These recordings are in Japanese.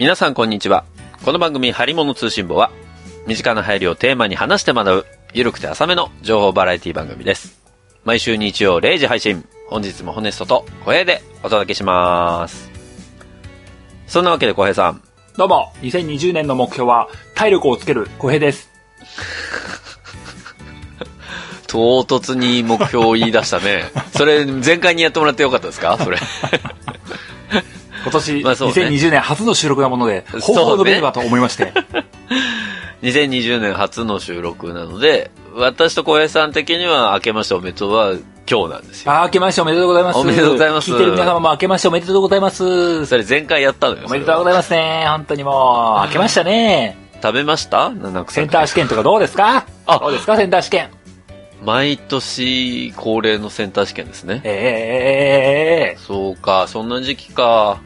皆さんこんにちは。この番組、ハリモノ通信簿は、身近な配慮をテーマに話して学ぶ、ゆるくて浅めの情報バラエティ番組です。毎週日曜0時配信。本日もホネストと小平でお届けします。そんなわけで小平さん、どうも、2020年の目標は、体力をつける小平です。唐突に目標を言い出したね。それ、前回にやってもらってよかったですか？それ。今年、まあそうね2020年初の収録なもので、そうね抱負を述べればと思いまして。2020年初の収録なので、私と小平さん的には明けましておめでとうは今日なんですよ。あー明けましておめでとうございます。おめでとうございます聞いてる皆様も明けましておめでとうございます。それ前回やったのよ。おめでとうございますね。本当にもう、明けましたね。食べましたセンター試験とかどうですかあどうですかセンター試験。毎年恒例のセンター試験ですね。ええー、そうか、そんな時期か。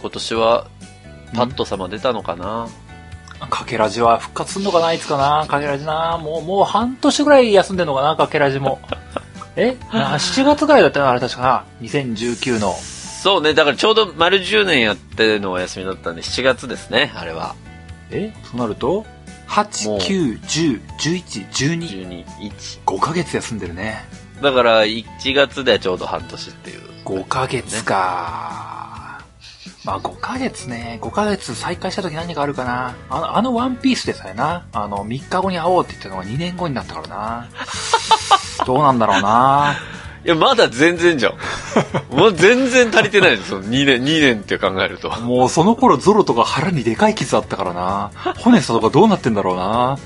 今年は、パット様出たのかな？かけらじは復活すんのかないつかな？かけらじなもう、もう半年ぐらい休んでんのかなかけらじも。え？な ?7 月ぐらいだったなあれ確かな ?2019 の。そうね、だからちょうど丸10年やってのお休みだったんで、7月ですね、あれは。え？そうなると ?8、もう9、10、11、12。12、1。5ヶ月休んでるね。だから、1月でちょうど半年っていう。5ヶ月か。まあ5ヶ月ね。5ヶ月再開した時何があるかな。あの、あのワンピースでさえな。あの、3日後に会おうって言ったのが2年後になったからな。どうなんだろうな。いや、まだ全然じゃん。もう全然足りてないですよ。2年、2年って考えると。もうその頃ゾロとか腹にでかい傷あったからな。ホネスタとかどうなってんだろうな。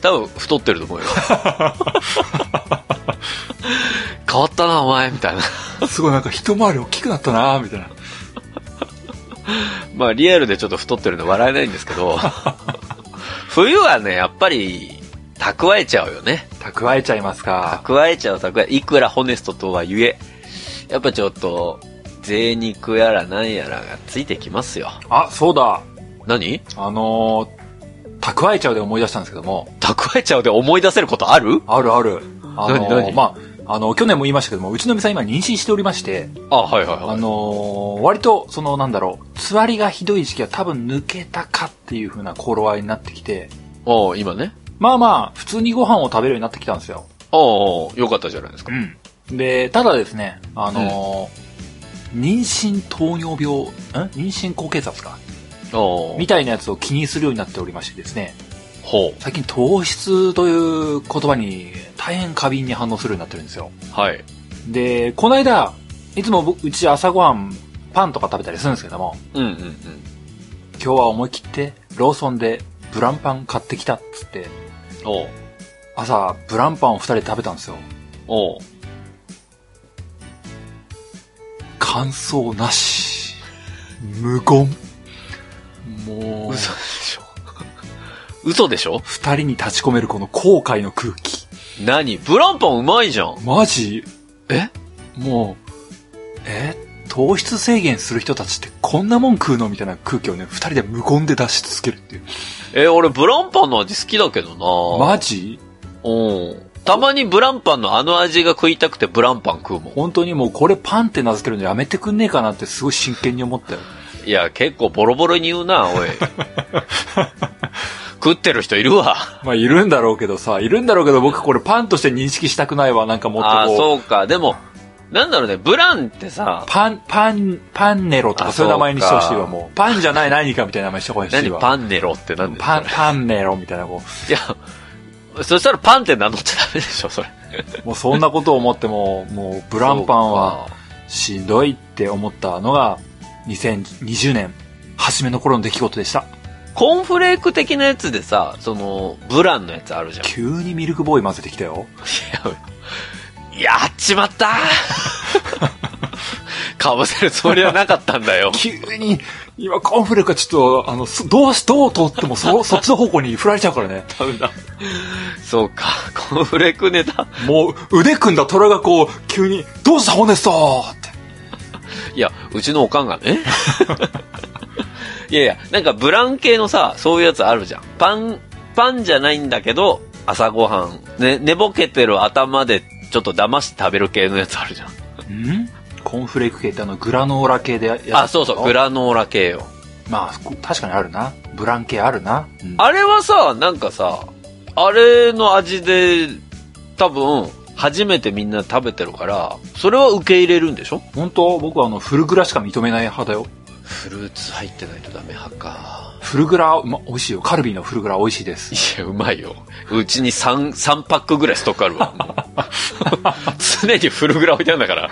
多分、太ってると思うよ。変わったな、お前、みたいな。すごいなんか一回り大きくなったな、みたいな。まあ、リアルでちょっと太ってるんで笑えないんですけど、冬はね、やっぱり、蓄えちゃうよね。蓄えちゃいますか。蓄えちゃう、蓄え、いくらホネストとはゆえ、やっぱちょっと、贅肉やらなんやらがついてきますよ。あ、そうだ。何？あのー、蓄えちゃうで思い出したんですけども。蓄えちゃうで思い出せることある？あるある。あの何何？ー、まあ、あの、去年も言いましたけども、うちの店さん今妊娠しておりまして、あ、はいはいはい。あのー、割と、その、なんだろう、つわりがひどい時期は多分抜けたかっていう風な頃合いになってきて、おう今ね。まあまあ、普通にご飯を食べるようになってきたんですよ。おうおうよかったじゃないですか。うん。で、ただですね、あのー妊娠糖尿病、ん？妊娠高血圧か。おうみたいなやつを気にするようになっておりましてですね、ほ最近糖質という言葉に大変過敏に反応するようになってるんですよ。う。はい。で、この間、いつも僕うち朝ごはんパンとか食べたりするんですけども、うんうんうん。今日は思い切ってローソンでブランパン買ってきたっつって、おう朝ブランパンを二人で食べたんですよ。おう感想なし。無言。もう、嘘でしょ嘘でしょ？二人に立ち込めるこの後悔の空気。何？ブランパンうまいじゃん。マジ？え？もう、え？糖質制限する人たちってこんなもん食うの？みたいな空気をね、二人で無言で出し続けるっていう。え、俺ブランパンの味好きだけどなマジ？うん。たまにブランパンのあの味が食いたくてブランパン食うもん。本当にもうこれパンって名付けるのやめてくんねえかなってすごい真剣に思ったよ。いや、結構ボロボロに言うな、おい。食ってる人いるわ。まあいるんだろうけどさ、いるんだろうけど僕これパンとして認識したくないわ。なんかもっとああ、こう。そうか。でも、なんだろうね、ブランってさ、パン、パン、パンネロとあかそういう名前にしてほしいわ、もう。パンじゃない何かみたいな名前にしてほしい何わ。パンネロってなんでパン、パンネロみたいな、こいや、そしたらパンって名乗っちゃダメでしょ、それ。う。もうそんなことを思っても、もうブランパンはしんどいって思ったのが、2020年、初めの頃の出来事でした。コーンフレーク的なやつでさ、その、ブランのやつあるじゃん。急にミルクボーイ混ぜてきたよ。やっちまった かぶせるつもりはなかったんだよ。急に、今コーンフレークがちょっと、あの、すどうし、どう通ってもそ、そっちの方向に振られちゃうからね。ダメだ。そうか、コーンフレークネタ。もう、腕組んだ虎がこう、急に、どうしたホネストって。いや、うちのおかんがね。いやいや、なんかブラン系のさ、そういうやつあるじゃん。パン、パンじゃないんだけど、朝ごはん、ね、寝ぼけてる頭でちょっと騙して食べる系のやつあるじゃん。ん？コーンフレーク系ってあの、グラノーラ系でやつあ、そうそう、グラノーラ系よ。まあ、こ確かにあるな。ブランケあるな。うんあれはさ、なんかさ、あれの味で、多分、初めてみんな食べてるから、それは受け入れるんでしょ？本当？僕はあの、フルグラしか認めない派だよ。フルーツ入ってないとダメ派か。フルグラ、ま、美味しいよ。カルビーのフルグラ美味しいです。いや、うまいよ。うちに3、三パックぐらいストックあるわ。常にフルグラ置いてあるんだから。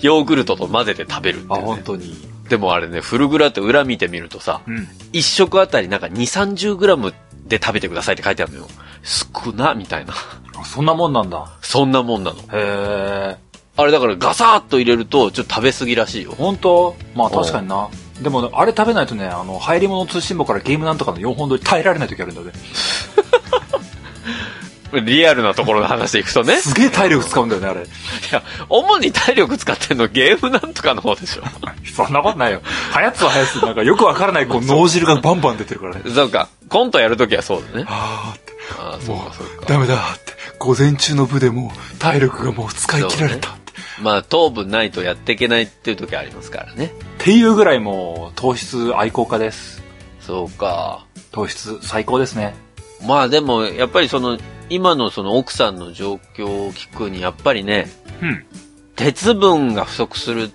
ヨーグルトと混ぜて食べるってね、本当に。でもあれね、フルグラって裏見てみるとさ、うん。一食あたりなんか2、30グラムで食べてくださいって書いてあるのよ。少な、みたいな。あそんなもんなんだ。そんなもんなの。へえ。あれだからガサーッと入れると、ちょっと食べ過ぎらしいよ。本当？まあ確かにな。でも、あれ食べないとね、あの、入り物通信簿からゲームなんとかの4本撮り耐えられない時あるんだよね。リアルなところの話でいくとね。いすげえ体力使うんだよね、あれ。や、主に体力使ってんのゲームなんとかの方でしょ。そんなことないよ。はやつははやつで、なんかよくわからない、こ う、脳汁がバンバン出てるからね。そうか。コントやるときはそうだね。あーって、ああ、そうもかそうか。う、ダメだって。午前中の部でもう、体力がもう使い切られた。まあ、糖分ないとやっていけないっていう時ありますからね。っていうぐらいもう、糖質愛好家です。そうか。糖質最高ですね。まあでも、やっぱりその、今のその奥さんの状況を聞くに、やっぱりね、うん。鉄分が不足する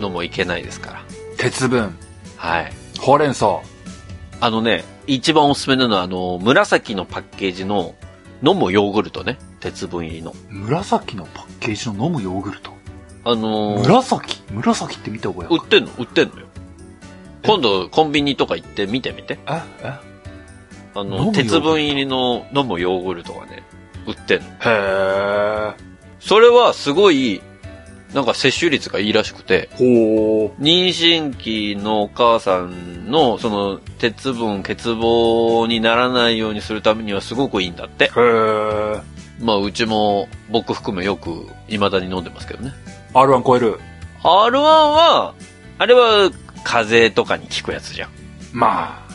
のもいけないですから。鉄分、はい。ほうれん草。あのね、一番おすすめなのは、あの、紫のパッケージの飲むヨーグルトね。鉄分入りの。紫のパッケージの飲むヨーグルト。あのー紫？紫って見た覚え売ってんの？売ってんのよ。今度、コンビニとか行って見てみて。え？え？あの、鉄分入りの飲むヨーグルトがね、売ってんの。へえ。それはすごい、なんか摂取率がいいらしくて、ほう。妊娠期のお母さんの、その、鉄分、欠乏にならないようにするためにはすごくいいんだって。へえ。まあ、うちも、僕含めよく、未だに飲んでますけどね。R1 超える？R1 は、あれは、風邪とかに効くやつじゃん。まあ、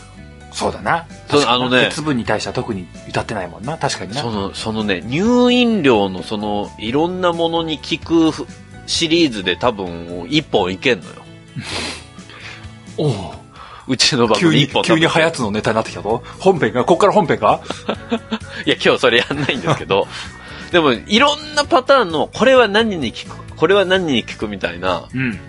そうだな。そう確かにあのね鉄分に対しては特に歌ってないもんな。確かにな。その、そのね、乳飲料のその、いろんなものに効くシリーズで多分、一本いけんのよ。おううちの番急に、組一本急にはやつ。つのネタになってきたぞ。本編が、こっから本編か いや、今日それやんないんですけど、でも、いろんなパターンの、これは何に効く、これは何に効くみたいなうん。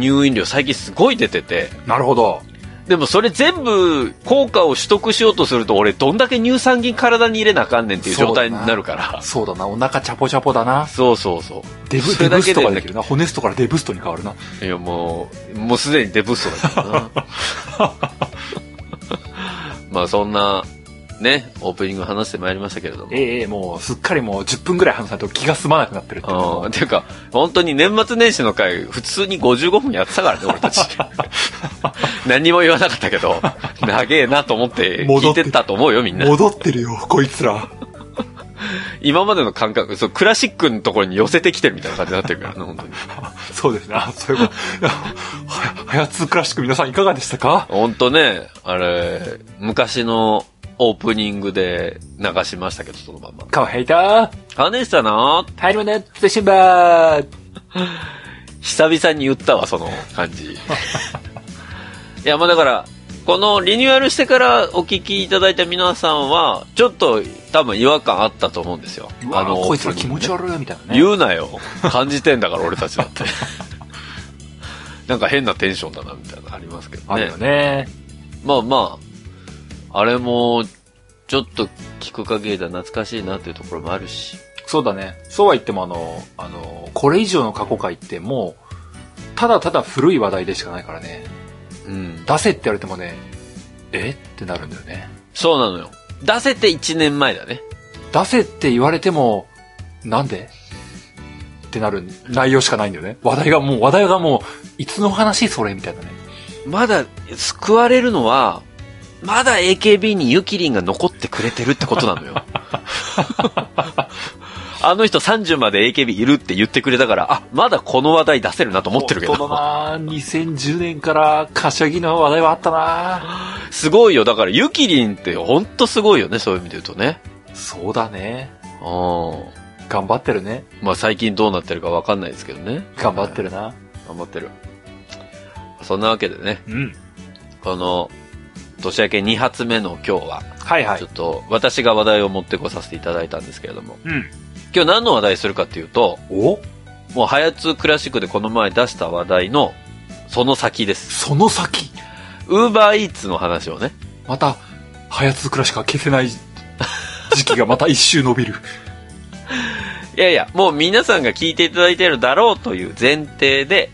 乳飲料最近すごい出てて、なるほど。でもそれ全部効果を取得しようとすると、俺どんだけ乳酸菌体に入れなあかんねんっていう状態になるから。そうだな。お腹チャポチャポだな。そうそうそう。デブ、それだけでデブストができるな。骨ストからデブストに変わるな。いや、もう、もうすでにデブストだからな。まあそんな、ね、オープニング話してまいりましたけれども。ええええもう、すっかりもう10分ぐらい話さないと気が済まなくなってるっていうん。ていうか、本当に年末年始の回、普通に55分やってたからね、俺たち。何にも言わなかったけど、長えなと思って聞戻っていてったと思うよ、みんな。戻ってるよ、こいつら。今までの感覚、そう、クラシックのところに寄せてきてるみたいな感じになってるからね、本当に。そうですね。あそういうこと。はやつクラシック皆さんいかがでしたか？本当ね、あれ、昔のオープニングで流しましたけど、そのまま。カワヘイター金したなタイムネットシンバー久々に言ったわ、その感じ。いや、まあだから、このリニューアルしてからお聞きいただいた皆さんは、ちょっと多分違和感あったと思うんですよ。うわの、こいつら気持ち悪いみたいなね。言うなよ。感じてんだから、俺たちだって。なんか変なテンションだな、みたいなのありますけどねあるよ。ね。まあまあ、あれも、ちょっと聞く限りでは懐かしいなっていうところもあるし。そうだね。そうは言ってもあの、あの、これ以上の過去回ってもう、ただただ古い話題でしかないからね。うん。出せって言われてもね、え？ってなるんだよね。そうなのよ。出せて1年前だね。出せって言われても、なんで？ってなる内容しかないんだよね。話題がもう、話題がもう、いつの話それ？みたいなね。まだ救われるのは、まだ AKB にユキリンが残ってくれてるってことなのよ。あの人30まで AKB いるって言ってくれたから、あ、まだこの話題出せるなと思ってるけ本当ど。だな2010年から柏木の話題はあったなすごいよ。だからユキリンってほんとすごいよね、そういう意味で言うとね。そうだね。うん。頑張ってるね。まあ最近どうなってるかわかんないですけどね。頑張ってるな。頑張ってる。そんなわけでね、うん。この、年明け2発目の今日は、はいはいちょっ。と私が話題を持ってこさせていただいたんですけれども、うん。今日何の話題するかっていうと、お？もう、ハヤツクラシックでこの前出した話題の、その先です。その先？ウーバーイーツの話をね、また、ハヤツクラシカ消せない時期がまた一周伸びる。いやいや、もう皆さんが聞いていただいているだろうという前提で、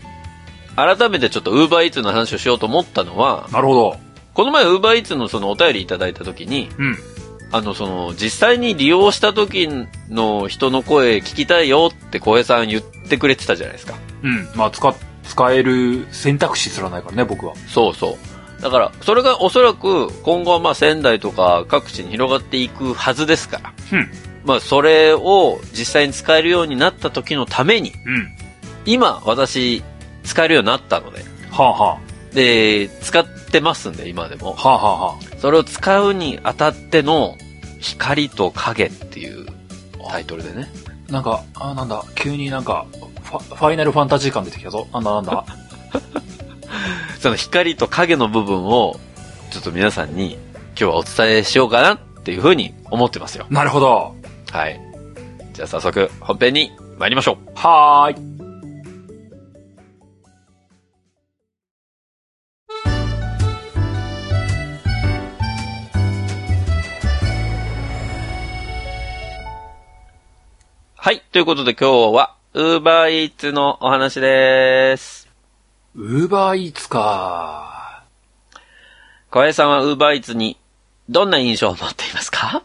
改めてちょっとウーバーイーツの話をしようと思ったのは、なるほど。この前ウーバーイーツのそのお便りいただいた時に、うん。あの、その、実際に利用した時の人の声聞きたいよって小平さん言ってくれてたじゃないですか。うん。まあ、使、使える選択肢すらないからね、僕は。そうそう。だから、それがおそらく今後はまあ仙台とか各地に広がっていくはずですから。うん。まあそれを実際に使えるようになった時のために、うん。今私使えるようになったので、はあはで、使ってますんで今でもあ。。はあはあはそれを使うにあたっての光と影っていうタイトルでね。あ。なんか、あ、なんだ、急になんか、ファ、ファイナルファンタジー感出てきたぞ。なんだなんだ。その光と影の部分をちょっと皆さんに今日はお伝えしようかなっていうふうに思ってますよ。なるほど。はい。じゃあ早速本編に参りましょう。はーい。はい。ということで今日は、ウーバーイーツのお話です。ウーバーイーツか。小林さんはウーバーイーツにどんな印象を持っていますか？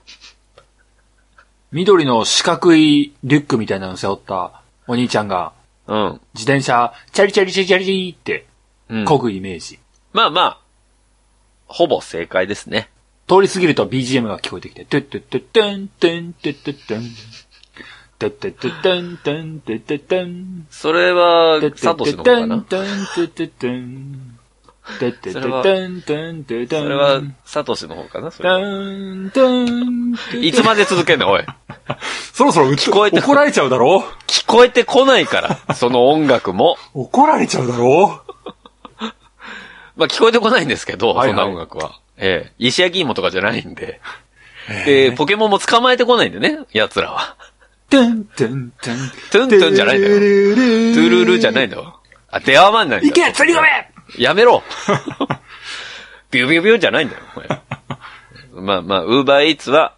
緑の四角いリュックみたいなの背負ったお兄ちゃんが、うん。自転車、チャリチャリチャリチャリって、うん。漕ぐイメージ。まあまあ、ほぼ正解ですね。通り過ぎると BGM が聞こえてきて、トゥットゥットゥッテンテンテッテッテン。テッテッテッテンテンテッテッテン。それはサトシの方かなッテンテンテッテッテン。テッテッテッテンテンテッテン。それは、サトシの方かなそれいつまで続けんのおい。そろそろ聞こえて怒られちゃうだろ？聞こえてこないから、その音楽も。怒られちゃうだろ？まあ聞こえてこないんですけど、はいはいそんな音楽は。ええ石焼き芋とかじゃないんで。で、ポケモンも捕まえてこないんでね、奴らは。テンテンテン。トゥントゥンじゃないんだよ。トゥルルじゃないんだよ。あ、電話マンなんだよ。いけ釣り込めやめろビュービュービューじゃないんだよ。これまあまあ、ウーバーイーツは、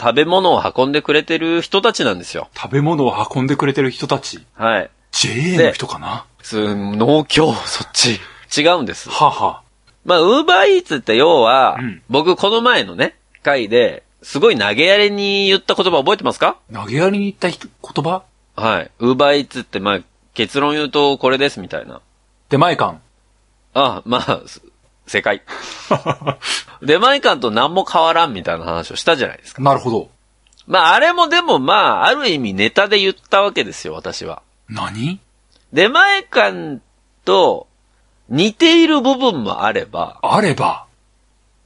食べ物を運んでくれてる人たちなんですよ。食べ物を運んでくれてる人たち？はい。JA の人かな？す農協、そっち。違うんです。はあはまあ、ウーバーイーツって要は、うん僕この前のね、回で、すごい投げやりに言った言葉覚えてますか？投げやりに言った人言葉？はい。ウーバーイーツってまあ、結論言うとこれですみたいな。出前館。あまあ、す正解。出前館と何も変わらんみたいな話をしたじゃないですか。なるほど。まあ、あれもでもまあ、ある意味ネタで言ったわけですよ、私は。何？出前館と似ている部分もあれば、あれば、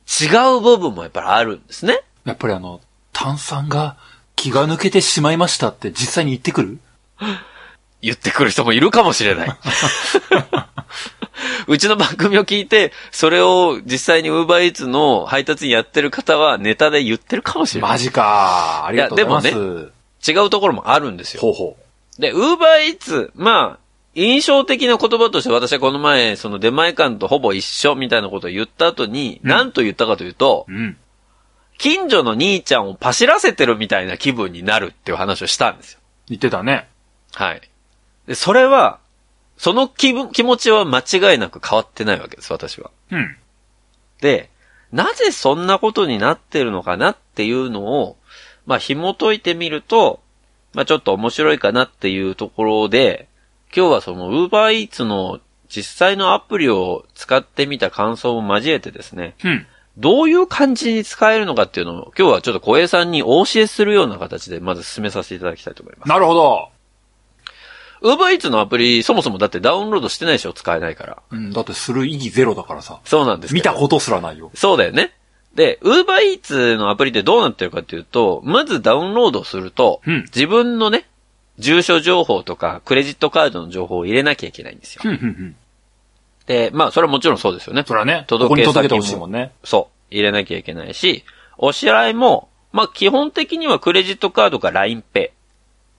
違う部分もやっぱりあるんですね。やっぱりあの、炭酸が気が抜けてしまいましたって実際に言ってくる？言ってくる人もいるかもしれない。うちの番組を聞いて、それを実際に UberEats の配達にやってる方はネタで言ってるかもしれない。マジか。ありがとうございます。違うところもあるんですよ。ほうほで、UberEats、まあ、印象的な言葉として私はこの前、その出前館とほぼ一緒みたいなことを言った後に、うん何と言ったかというとう。、うん。近所の兄ちゃんをパシらせてるみたいな気分になるっていう話をしたんですよ。言ってたね。はい。で、それは、その気分、気持ちは間違いなく変わってないわけです、私は。うん。で、なぜそんなことになってるのかなっていうのを、まあ、紐解いてみると、まあ、ちょっと面白いかなっていうところで、今日はその Uber Eats の実際のアプリを使ってみた感想も交えてですね、うん。どういう感じに使えるのかっていうのを、今日はちょっと小平さんにお教えするような形でまず進めさせていただきたいと思います。なるほど。Uber Eats のアプリ、そもそもだってダウンロードしてないでしょ使えないから。うん、だってする意義ゼロだからさ。そうなんです見たことすらないよ。そうだよね。で、Uber Eats のアプリってどうなってるかっていうと、まずダウンロードすると、うん自分のね、住所情報とかクレジットカードの情報を入れなきゃいけないんですよ。ふんふんふん。で、まあ、それはもちろんそうですよね。それはね、届けここに届けてほしいもんね。そう。入れなきゃいけないし、お支払いも、まあ、基本的にはクレジットカードか LINEPay。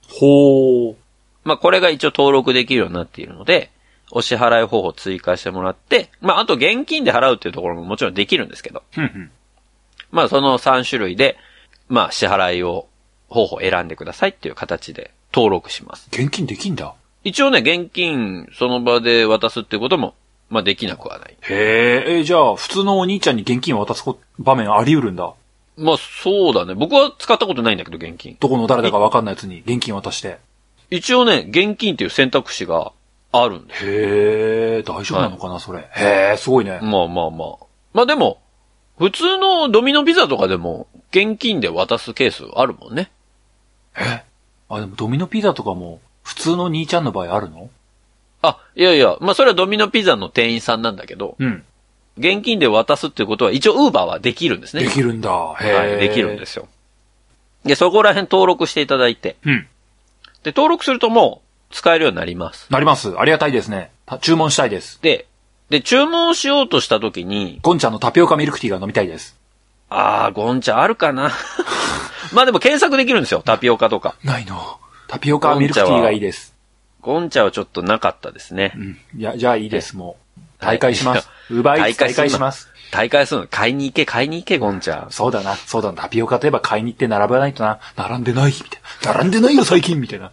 ほー。まあ、これが一応登録できるようになっているので、お支払い方法を追加してもらって、まあ、あと現金で払うっていうところももちろんできるんですけど。まあ、その3種類で、まあ、支払いを、方法を選んでくださいっていう形で登録します。現金できんだ。一応ね、現金その場で渡すっていうことも、まあ、できなくはない。へえ、えじゃあ、普通のお兄ちゃんに現金を渡すこ場面あり得るんだ。まあ、そうだね。僕は使ったことないんだけど、現金。どこの誰だかわかんないやつに現金渡して。一応ね、現金っていう選択肢があるんです。へえ、大丈夫なのかな、それ。へえ、すごいね。まあまあまあ。まあでも、普通のドミノピザとかでも、現金で渡すケースあるもんね。え？あ、でもドミノピザとかも、普通の兄ちゃんの場合あるの？あ、いやいや、まあそれはドミノピザの店員さんなんだけど、うん。現金で渡すっていうことは一応ウーバーはできるんですね。できるんだ。はい、できるんですよ。で、そこら辺登録していただいて、うん。で、登録するともう使えるようになります。なります。ありがたいですね。た注文したいです。で、で、注文しようとした時に、ゴンちゃんのタピオカミルクティーが飲みたいです。あー、ゴンチャあるかな まあでも検索できるんですよ、タピオカとか。ないの。タピオカミルクティーがいいです。ゴンチャはちょっとなかったですねう。ん。いや、じゃあいいです、もう。はい大会します。ウーバーイーツ大会します。大会するの、買いに行け、買いに行け、ゴンチャ。そうだな、そうだな。タピオカといえば買いに行って並ばないとな。並んでない、みたいな。並んでないよ、最近、みたいな。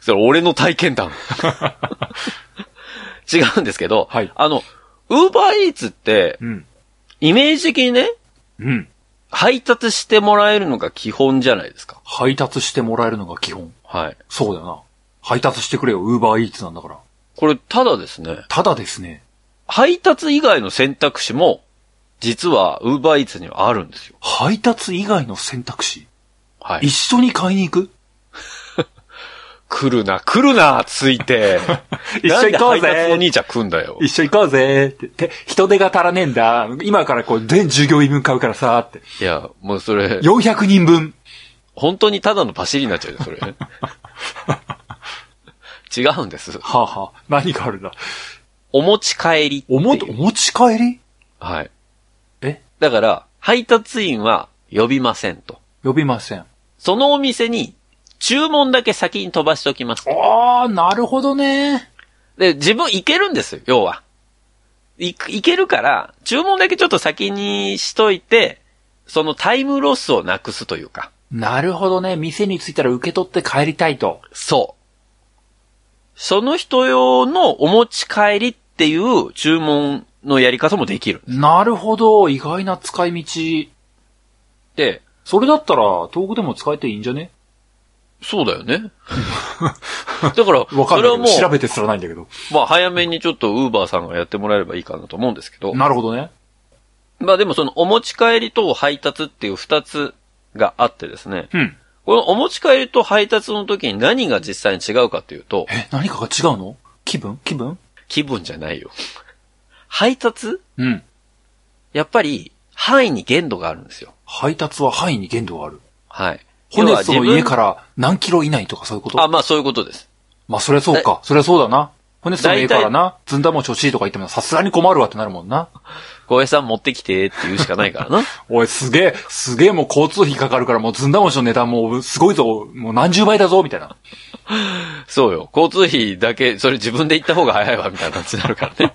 それ俺の体験談。違うんですけど、はいあの、ウーバーイーツって、うん。イメージ的にね、うん。配達してもらえるのが基本じゃないですか。配達してもらえるのが基本。はい。そうだよな。配達してくれよ、ウーバーイーツなんだから。これ、ただですね、ただですね、配達以外の選択肢も、実は、ウーバーイーツにはあるんですよ。配達以外の選択肢、はい一。緒に買いに行く？来るな、来るな、ついて。一緒行こうぜなんで配達の兄ちゃん来んだよ。一緒行こうぜって。て人手が足らねえんだ。今からこう、全従業員分買うからさ、って。いや、もうそれ、400人分。本当にただのパシリになっちゃうよ、それ。違うんです。はあ、はあ、何があるんだ？お持ち帰り。おも、お持ち帰り？はい。え？だから、配達員は呼びませんと。呼びません。そのお店に、注文だけ先に飛ばしておきます。ああ、なるほどね。で、自分行けるんですよ、要は。い、行けるから、注文だけちょっと先にしといて、そのタイムロスをなくすというか。なるほどね。店に着いたら受け取って帰りたいと。そう。その人用のお持ち帰りっていう注文のやり方もできる。なるほど。意外な使い道。で、それだったら、遠くでも使えていいんじゃね？そうだよね。だから、わかそれはもんないけど。調う、べてすらないんだけど。まあ早めにちょっとウーバーさんがやってもらえればいいかなと思うんですけど、なるほどね。まあでもそのお持ち帰りと配達っていう二つがあってですね、うん。このお持ち帰りと配達の時に何が実際に違うかっていうと、え、何かが違うの？気分？気分？気分じゃないよ。配達？うん。やっぱり範囲に限度があるんですよ。配達は範囲に限度がある。はい。ホネストの家から何キロ以内とかそういうこと？あ、まあそういうことです。まあ、そりゃそうか。そりゃそうだな。ホネストの家からな、ずんだ餅欲しいとか言ってもさすがに困るわってなるもんな。小江さん持ってきてって言うしかないからな。おい、すげえ、すげえもう交通費かかるからもうずんだ餅の値段もうすごいぞ、もう何十倍だぞ、みたいな。そうよ。交通費だけ、それ自分で行った方が早いわ、みたいな感じになるからね。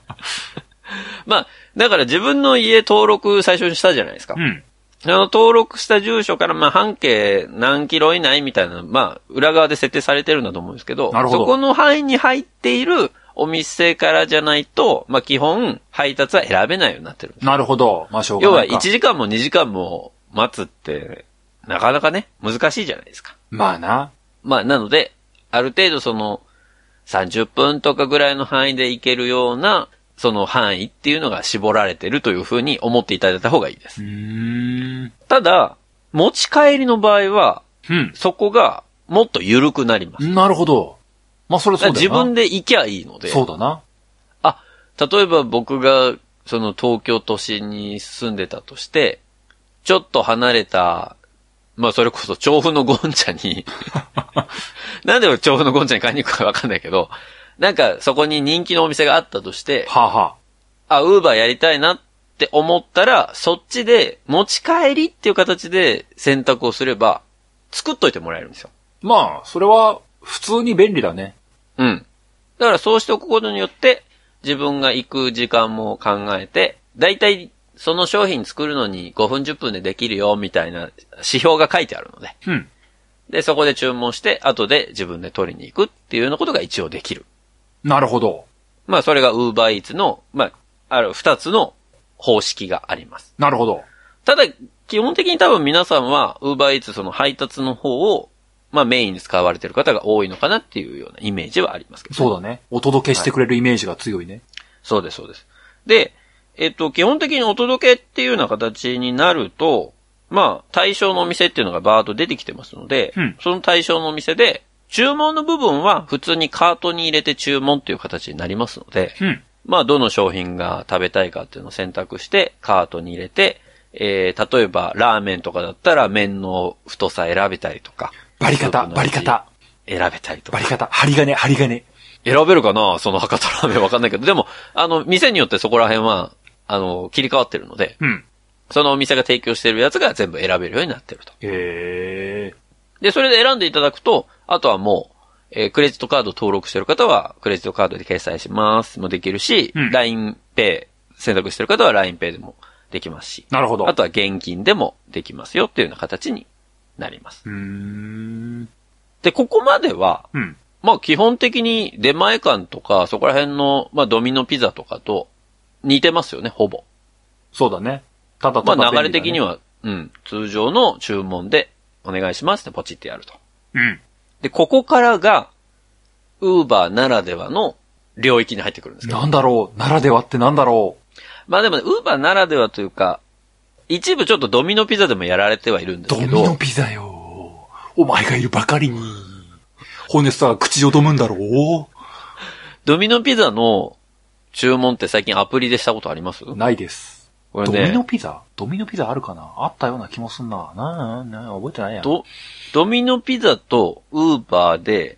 まあ、だから自分の家登録最初にしたじゃないですか。うん。あの、登録した住所から、まあ、半径何キロ以内みたいな、まあ、裏側で設定されてるんだと思うんですけど、なるほどそこの範囲に入っているお店からじゃないと、まあ、基本、配達は選べないようになってる。なるほど。まあ、しょうが要は、ないか。1時間も2時間も待つって、なかなかね、難しいじゃないですか。まあな。まあ、なので、ある程度その、30分とかぐらいの範囲で行けるような、その範囲っていうのが絞られてるというふうに思っていただいた方がいいですう。ーん。ただ、持ち帰りの場合は、うん。そこがもっと緩くなります。なるほど。まあ、それそうだよな。自分で行きゃいいので、そうだな。あ、例えば僕が、その東京都心に住んでたとして、ちょっと離れた、まあそれこそ調布のゴンチャに、なんで調布のゴンチャに買いに行くかわかんないけど、なんかそこに人気のお店があったとして、はあ、はあ、ウーバーやりたいなって思ったら、そっちで持ち帰りっていう形で選択をすれば、作っといてもらえるんですよ。あ、まあ、それは普通に便利だね。うん。だからそうしておくことによって、自分が行く時間も考えて、だいたいその商品作るのに5分10分でできるよ、みたいな指標が書いてあるので。うん。で、そこで注文して、後で自分で取りに行くっていうようなことが一応できる。なるほど。まあ、それが Uber Eats の、まあ、ある二つの方式があります。なるほど。ただ、基本的に多分皆さんは Uber Eats その配達の方を、まあメインに使われてる方が多いのかなっていうようなイメージはありますけど、そうだね。お届けしてくれるイメージが強いね。そうです、そうです。で、えっと、基本的にお届けっていうような形になると、まあ、対象のお店っていうのがバーッと出てきてますので、うんその対象のお店で、注文の部分は普通にカートに入れて注文っていう形になりますので、うん。まあ、どの商品が食べたいかっていうのを選択して、カートに入れて、えー、例えば、ラーメンとかだったら、麺の太さ選べたりとか。バリカタ、スープのバリカタ、選べたりとかバリ。カタ、針金、針金。選べるかなその博多ラーメンわかんないけど。でも、あの、店によってそこら辺は、あの、切り替わってるので、うん。そのお店が提供してるやつが全部選べるようになってると。へえ。で、それで選んでいただくと、あとはもう、えークレジットカード登録してる方は、クレジットカードで決済しますもできるし、うん LINEPay 選択してる方は LINEPay でもできますし、なるほど。あとは現金でもできますよっていうような形になります。で、ここまでは、うん。まあ基本的に出前館とか、そこら辺の、まあドミノピザとかと似てますよね、ほぼ。そうだね。ただまあただ便利だね流れ的に。は、うん、通常の注文でお願いしますってポチってやると。うん。で、ここからが、ウーバーならではの領域に入ってくるんですけど。なんだろうならではってなんだろまあでもね、ウーバーならではというか、一部ちょっとドミノピザでもやられてはいるんですけど、ミノピザよ。お前がいるばかりに。ホネストは口をどむんだろうドミノピザの注文って最近アプリでしたことあります？ないです。これドミノね、ピザ？ドミノピザあるかな？あったような気もすんな。なあ、なあ、覚えてないや。ド、ドミノピザとウーバーで、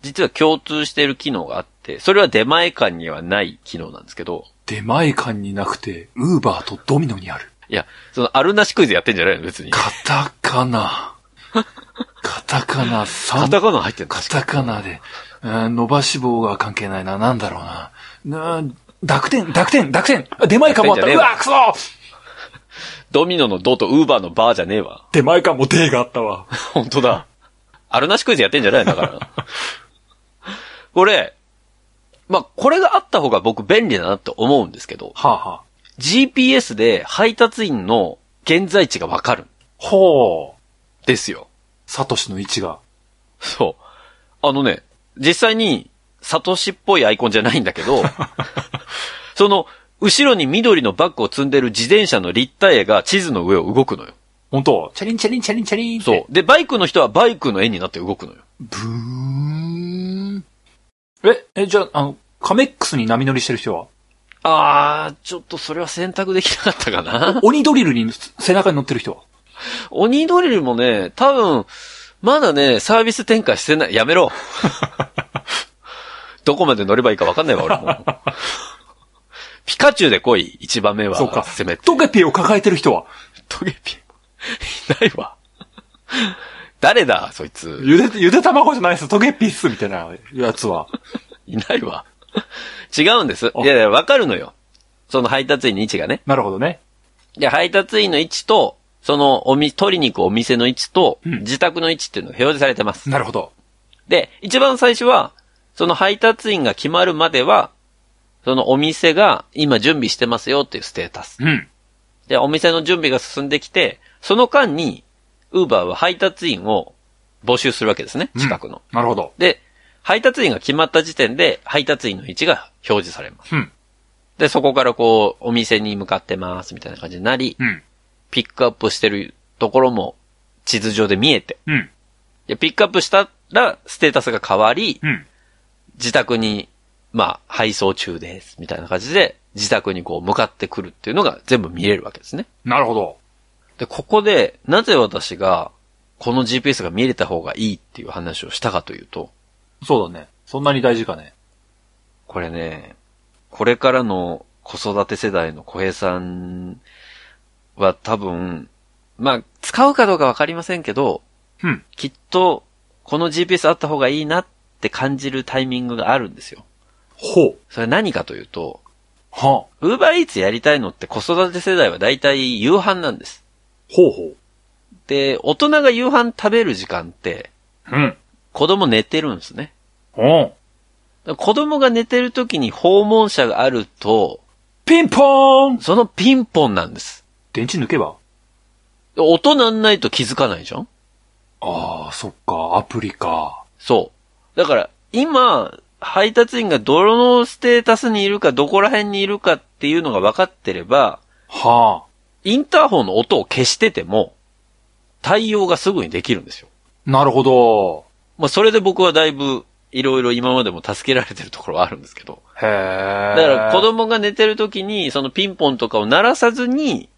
実は共通している機能があって、それは出前館にはない機能なんですけど、出前館になくて、ウーバーとドミノにある。いや、そのあるなしクイズやってんじゃないの？別に。カタカナ。カタカナ3カタカナ入ってんの？カタカナで、うん伸ばし棒が関係ないな。なんだろうな。な濁点、濁点、濁点あ出前館もあった。うわ、くそドミノのドとウーバーのバーじゃねえわ。出前館もデーがあったわ。本当だ。あるなしクイズやってんじゃないの？だから。これ、まあ、これがあった方が僕便利だなって思うんですけど、はあ、はあ、GPS で配達員の現在地がわかるんほう。ですよ。サトシの位置が。そう。あのね、実際に、サトシっぽいアイコンじゃないんだけど、その、後ろに緑のバッグを積んでる自転車の立体絵が地図の上を動くのよ。本当チャリンチャリンチャリンチャリン。そう。で、バイクの人はバイクの絵になって動くのよ。ブーン。え、え、じゃあ、あの、カメックスに波乗りしてる人は？あー、ちょっとそれは選択できなかったかな。鬼ドリルに背中に乗ってる人は？鬼ドリルもね、多分、まだね、サービス展開してない。やめろ。どこまで乗ればいいか分かんないわ、俺も。ピカチュウで来い、一番目は。そうか。せめて。トゲピを抱えてる人は？トゲピ。いないわ。誰だ、そいつ。ゆで、ゆで卵じゃないです。トゲピっすみたいなやつは。いないわ。違うんです。あいやいや、わかるのよ。その配達員の位置がね。なるほどね。で、配達員の位置と、そのおみ、取りに行くお店の位置と、うん自宅の位置っていうのが表示されてます。なるほど。で、一番最初は、その配達員が決まるまでは、そのお店が今準備してますよっていうステータス。うん。で、お店の準備が進んできて、その間に、ウーバーは配達員を募集するわけですね、近くの。なるほど。で、配達員が決まった時点で、配達員の位置が表示されます。うん。で、そこからこう、お店に向かってます、みたいな感じになり、うん。ピックアップしてるところも地図上で見えて、うん。で、ピックアップしたら、ステータスが変わり、うん。自宅に、まあ、配送中です、みたいな感じで、自宅にこう、向かってくるっていうのが全部見れるわけですね。なるほど。で、ここで、なぜ私が、この GPS が見れた方がいいっていう話をしたかというと、そうだね。そんなに大事かね。これね、これからの子育て世代の小平さんは多分、まあ、使うかどうかわかりませんけど、うん。きっと、この GPS あった方がいいなって感じるタイミングがあるんですよ。ほう。それ何かというと、はあ。ウーバーイーツやりたいのって子育て世代は大体夕飯なんです。ほうほで、大人が夕飯食べる時間って、う。うん。子供寝てるんですね。うん。子供が寝てる時に訪問者があると、ピンポーンそのピンポンなんです。電池抜けば？音なんないと気づかないじゃんああ、そっか、アプリか。そう。だから、今、配達員がどのステータスにいるか、どこら辺にいるかっていうのが分かってれば、はあ。インターホンの音を消してても、対応がすぐにできるんですよ。なるほど。まあ、それで僕はだいぶ、いろいろ今までも助けられてるところはあるんですけど。へえ。だから子供が寝てる時に、そのピンポンとかを鳴らさずに、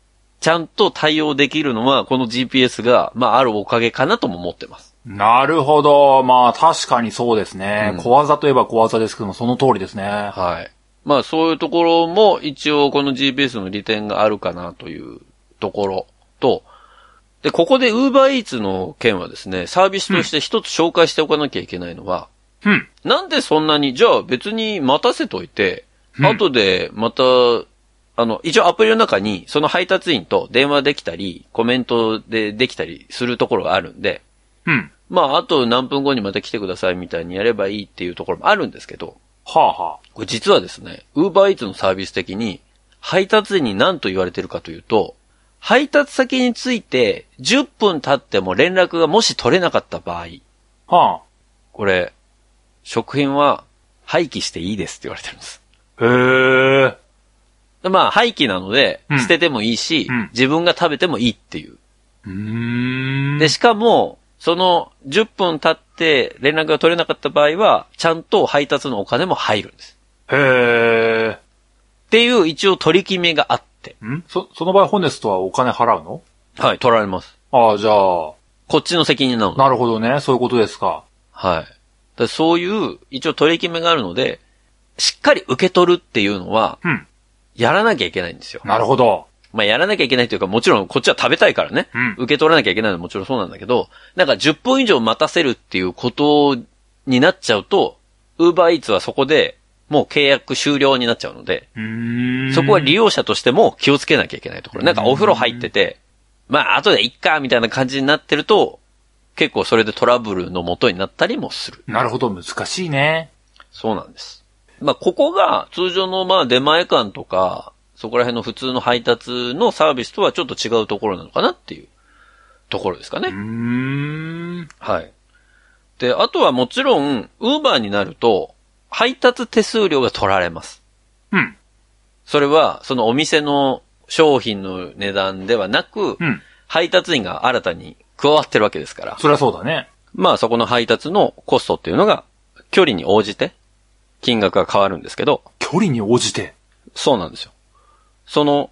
ちゃんと対応できるのは、この GPS が、まあ、あるおかげかなとも思ってます。なるほど。まあ、確かにそうですね。うん小技といえば小技ですけども、その通りですね。はい。まあ、そういうところも、一応この GPS の利点があるかなというところと、で、ここで UberEats の件はですね、サービスとして一つ紹介しておかなきゃいけないのは、うん。なんでそんなに、じゃあ別に待たせといて、うん後でまた、あの、一応アプリの中にその配達員と電話できたり、コメントでできたりするところがあるんで、うん。まあ、あと何分後にまた来てくださいみたいにやればいいっていうところもあるんですけど、はあはこれ実はですね、UberEats のサービス的に、配達員に何と言われてるかというと、配達先について10分経っても連絡がもし取れなかった場合、あ。はこれ、食品は廃棄していいですって言われてるんです。あ。へえ。でまあ、廃棄なのでうん、捨ててもいいし、うん自分が食べてもいいっていう。うーん。で、しかも、その10分経って連絡が取れなかった場合は、ちゃんと配達のお金も入るんです。へえ。っていう一応取り決めがあって、ん？そ、その場合ホネストはお金払うの？はい、取られます。ああ、じゃあ、こっちの責任なので。なるほどね。そういうことですか。はい。だそういう、一応取り決めがあるので、しっかり受け取るっていうのは、うん。やらなきゃいけないんですよ。なるほど。まあ、やらなきゃいけないというか、もちろんこっちは食べたいからね。うん受け取らなきゃいけないのはもちろんそうなんだけど、なんか10分以上待たせるっていうことになっちゃうと、ウーバーイーツはそこでもう契約終了になっちゃうので。そこは利用者としても気をつけなきゃいけないところ。なんかお風呂入ってて、まあ、後でいっか、みたいな感じになってると、結構それでトラブルの元になったりもする。なるほど、難しいね。そうなんです。まあ、ここが通常のまあ出前館とか、そこら辺の普通の配達のサービスとはちょっと違うところなのかなっていうところですかね。ん。はい。で、あとはもちろん、ウーバーになると、配達手数料が取られます。うん。それは、そのお店の商品の値段ではなく、うん。配達員が新たに加わってるわけですから。そりゃそうだね。まあそこの配達のコストっていうのが、距離に応じて、金額が変わるんですけど、距離に応じて？そうなんですよ。その、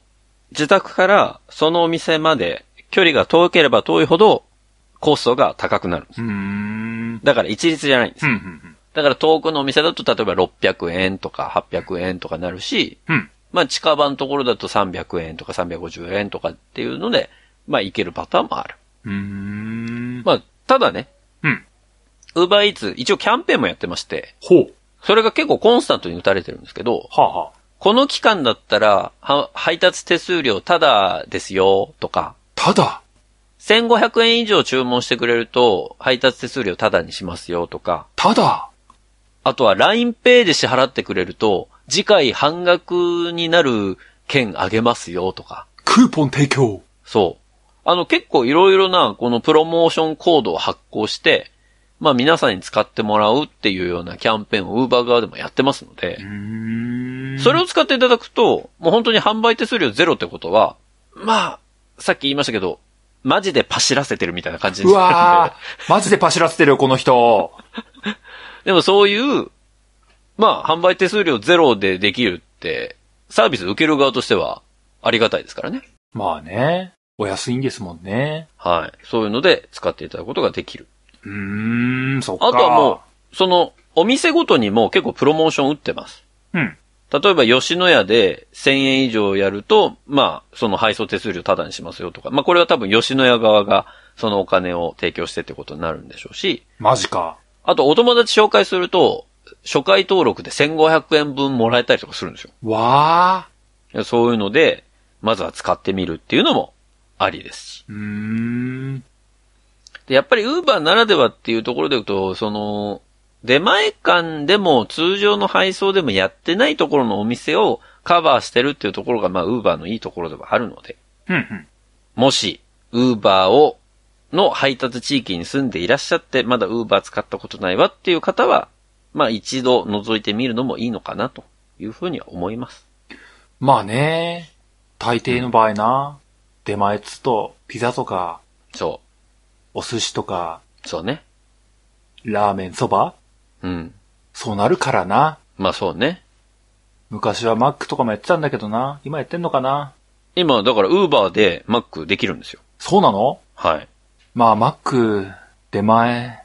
自宅からそのお店まで距離が遠ければ遠いほど、コストが高くなるんです。うーん。だから一律じゃないんですうん、う。ん、だから遠くのお店だと例えば600円とか800円とかなるし、うん。うん。まあ近場のところだと300円とか350円とかっていうので、まあ行けるパターンもある。うーん。まあ、ただね、うん。ウーバーイーツ一応キャンペーンもやってまして、ほう。それが結構コンスタントに打たれてるんですけど、はあ、はあ。この期間だったら、は配達手数料タダですよ、とか、ただ。1500円以上注文してくれると、配達手数料タダにしますよ、とか、ただ。あとは LINEPay で支払ってくれると、次回半額になる券あげますよ、とか、クーポン提供。そう。あの結構いろいろなこのプロモーションコードを発行して、まあ皆さんに使ってもらうっていうようなキャンペーンを Uber 側でもやってますので。それを使っていただくと、もう本当に販売手数料ゼロってことは、まあ、さっき言いましたけど、マジでパシらせてるみたいな感じにうなるんでわー。マジでパシらせてるよ、この人。でもそういう、まあ、販売手数料ゼロでできるって、サービス受ける側としてはありがたいですからね。まあね。お安いんですもんね。はい。そういうので使っていただくことができる。うーん、そっか。あとはもう、その、お店ごとにも結構プロモーション打ってます。うん。例えば吉野家で1000円以上やると、まあ、その配送手数料タダにしますよとか。まあこれは多分吉野家側がそのお金を提供してってことになるんでしょうし、マジか。あとお友達紹介すると、初回登録で1500円分もらえたりとかするんですよ。わいやそういうので、まずは使ってみるっていうのもありですし。ー。うーん。で、やっぱりウーバーならではっていうところで言うと、その、出前館でも通常の配送でもやってないところのお店をカバーしてるっていうところが、まあ、ウーバーのいいところではあるので、うんうん。もし、ウーバーを、の配達地域に住んでいらっしゃって、まだウーバー使ったことないわっていう方は、まあ一度覗いてみるのもいいのかなというふうには思います。まあね、大抵の場合な、出前つと、ピザとか、そお寿司とか、う。そうね。ラーメン、そばうん。そうなるからな。まあそうね。昔はマックとかもやってたんだけどな。今やってんのかな今、だからウーバーでマックできるんですよ。そうなの？はい。まあ、マック、出前、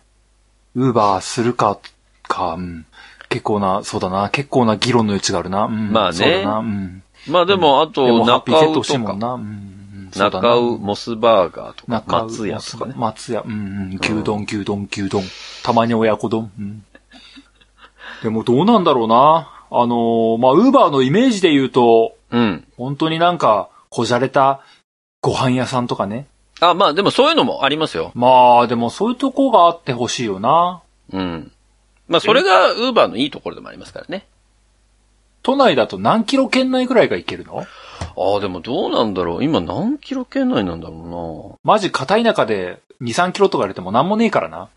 ウーバーするか、か、うん。結構な、そうだな。結構な議論の余地があるな。うん。まあねそうだな。うん。まあでも、あでと、も、中な。うん中尾、モスバーガーとか、松屋とかね。松屋、うんうん。牛丼、牛丼、牛丼。たまに親子丼。うん。でもどうなんだろうな。あのーまあ、ウーバーのイメージで言うと、うん。本当になんか、こじゃれたご飯屋さんとかね。あ、まあでもそういうのもありますよ。まあ、でもそういうとこがあってほしいよな。うん。まあそれがウーバーのいいところでもありますからね。都内だと何キロ圏内ぐらいが行けるの？ああ、でもどうなんだろう。今何キロ圏内なんだろマジ片田舎で2、3キロとか入れても何もねえからな。うな。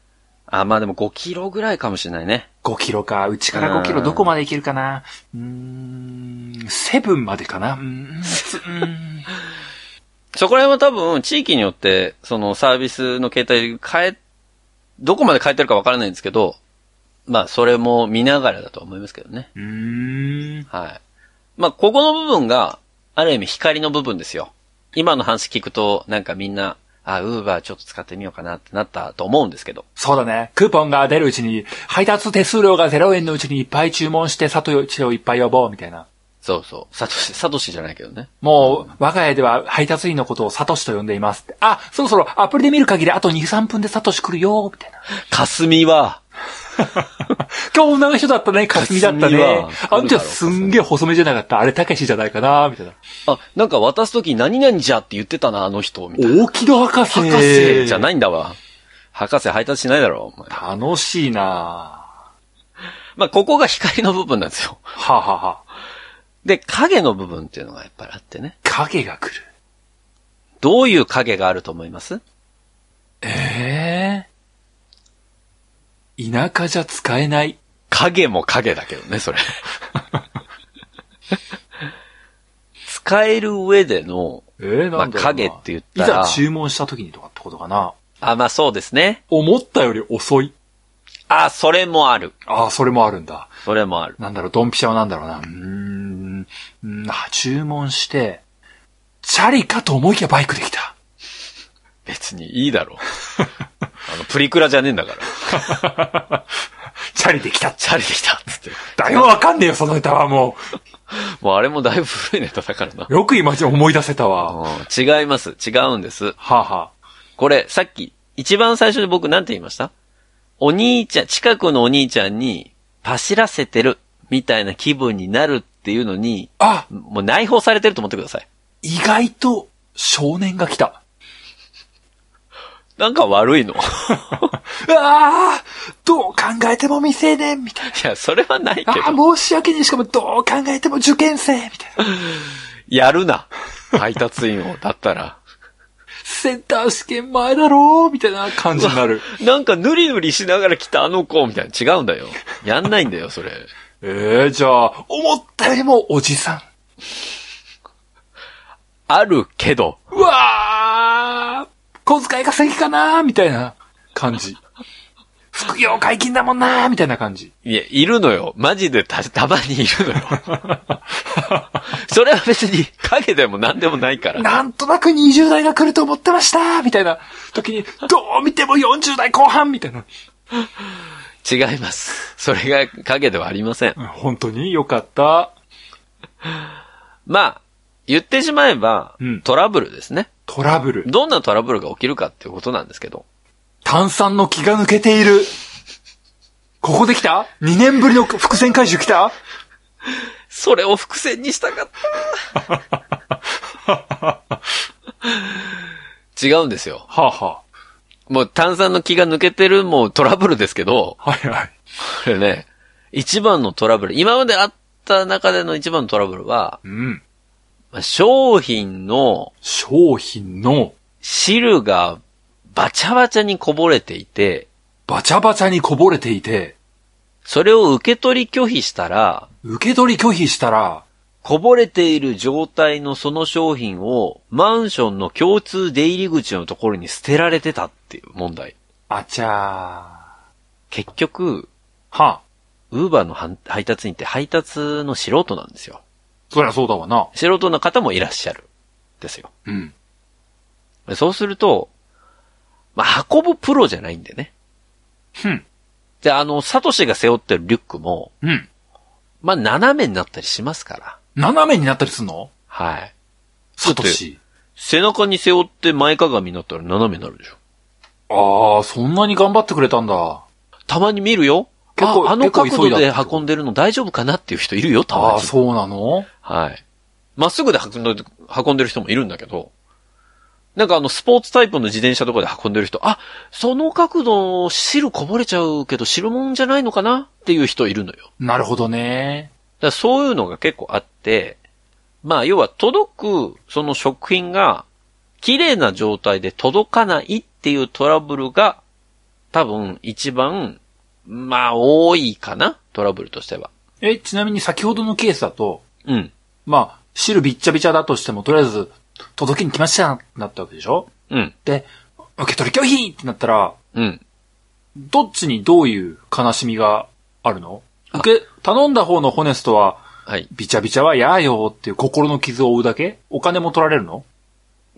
あ、まあでも5キロぐらいかもしれないね。5キロか。うちから5キロどこまで行けるかな。うーん、セブンまでかな。うーん、つうーんそこら辺は多分地域によって、そのサービスの形態変え、どこまで変えてるかわからないんですけど、まあそれも見ながらだと思いますけどね。うーん。はい。まあここの部分が、ある意味光の部分ですよ。今の話聞くと、なんかみんな、あ、ウーバーちょっと使ってみようかなってなったと思うんですけど。そうだね。クーポンが出るうちに、配達手数料が0円のうちにいっぱい注文して、サトシをいっぱい呼ぼう、みたいな。そうそう。サトシ、サトシじゃないけどね。もう、我が家では配達員のことをサトシと呼んでいますって。あ、そろそろアプリで見る限りあと2、3分でサトシ来るよ、みたいな。霞は、今日女の人だったね、かすみだったね。あんちゃんすんげえ細めじゃなかった。あれ、たけしじゃないかな、みたいな。あ、なんか渡すとき何々じゃって言ってたな、あの人、みたいな。大木戸博士。博士じゃないんだわ。博士配達しないだろ、お前。楽しいなまあ、ここが光の部分なんですよ。はあ、はあはあ、で、影の部分っていうのがやっぱりあってね。影が来る。どういう影があると思います？ええ田舎じゃ使えない。影も影だけどね、それ。使える上での、ええなんだろうな、まあ影って言ったらいざ注文した時にとかってことかな。あ、まあそうですね。思ったより遅い。あ、それもある。ああ、それもあるんだ。それもある。なんだろう、ドンピシャはなんだろうな。うーん、うんあ注文して、チャリかと思いきやバイクできた。別にいいだろう。あの、プリクラじゃねえんだから。チャリできた。チャリできたっつって。誰もわかんねえよ、そのネタはも もうあれもだいぶ古いネタだからなう。。よく今思い出せたわ。違います。違うんです。あ、はこれ、さっき、一番最初に僕なんて言いました？お兄ちゃん、近くのお兄ちゃんに、走らせてる、みたいな気分になるっていうのに、あ、あ、もう内包されてると思ってください。意外と少年が来た。なんか悪いの？うわあどう考えても未成年みたいな。いや、それはないけど。ああ、申し訳ねえ。しかもどう考えても受験生みたいな。やるな。配達員を、だったら。センター試験前だろうみたいな感じになる。なんかぬりぬりしながら来たあの子、みたいな。違うんだよ。やんないんだよ、それ。ええじゃあ、思ったよりもおじさん。あるけど、うわー小遣い稼ぎかなみたいな感じ。副業解禁だもんなみたいな感じ。いや、いるのよ。マジでた、たまにいるのよ。それは別に影でも何でもないから。なんとなく20代が来ると思ってましたみたいな時に、どう見ても40代後半みたいな。違います。それが影ではありません。本当に？よかった。まあ、言ってしまえばうん、トラブルですね。トラブル。どんなトラブルが起きるかっていうことなんですけど。炭酸の気が抜けている。ここで来た ?2 年ぶりの伏線回収来た？それを伏線にしたかった。違うんですよ。はあ、はもう炭酸の気が抜けてるもうトラブルですけど、あ、はいはい。これね、一番のトラブル、今まであった中での一番のトラブルは、うん。まあ商品の商品の汁がバチャバチャにこぼれていて、バチャバチャにこぼれていて、それを受け取り拒否したら、受け取り拒否したら、こぼれている状態のその商品をマンションの共通出入り口のところに捨てられてたっていう問題。あちゃ結局、ー。はあ。ウーバーの配配達員って配達の素人なんですよ。そりゃそうだわな。素人の方もいらっしゃる。ですよ。うん。そうすると、まあ、運ぶプロじゃないんでね。ふん。で、あの、サトシが背負ってるリュックも、うん。まあ、斜めになったりしますから。斜めになったりすんの？はい。サトシ。背中に背負って前かがみになったら斜めになるでしょ。ああ、そんなに頑張ってくれたんだ。たまに見るよ。結構ああの角度で運んでるの大丈夫かなっていう人いるよ、たまにああ、。そうなの？はい。まっすぐで運んで運んでる人もいるんだけど、なんかあの、スポーツタイプの自転車とかで運んでる人、あ、その角度、汁こぼれちゃうけど、汁もんじゃないのかなっていう人いるのよ。なるほどね。らそういうのが結構あって、まあ、要は届く、その食品が、綺麗な状態で届かないっていうトラブルが、多分一番、まあ、多いかなトラブルとしては。え、ちなみに先ほどのケースだと、うん。まあ、汁びっちゃびちゃだとしても、とりあえず、届けに来ましたってなったわけでしょ？うん。で、受け取り拒否ってなったら、うん。どっちにどういう悲しみがあるの？受け、頼んだ方のホネストは、はい。びちゃびちゃは嫌よっていう心の傷を負うだけ？お金も取られるの？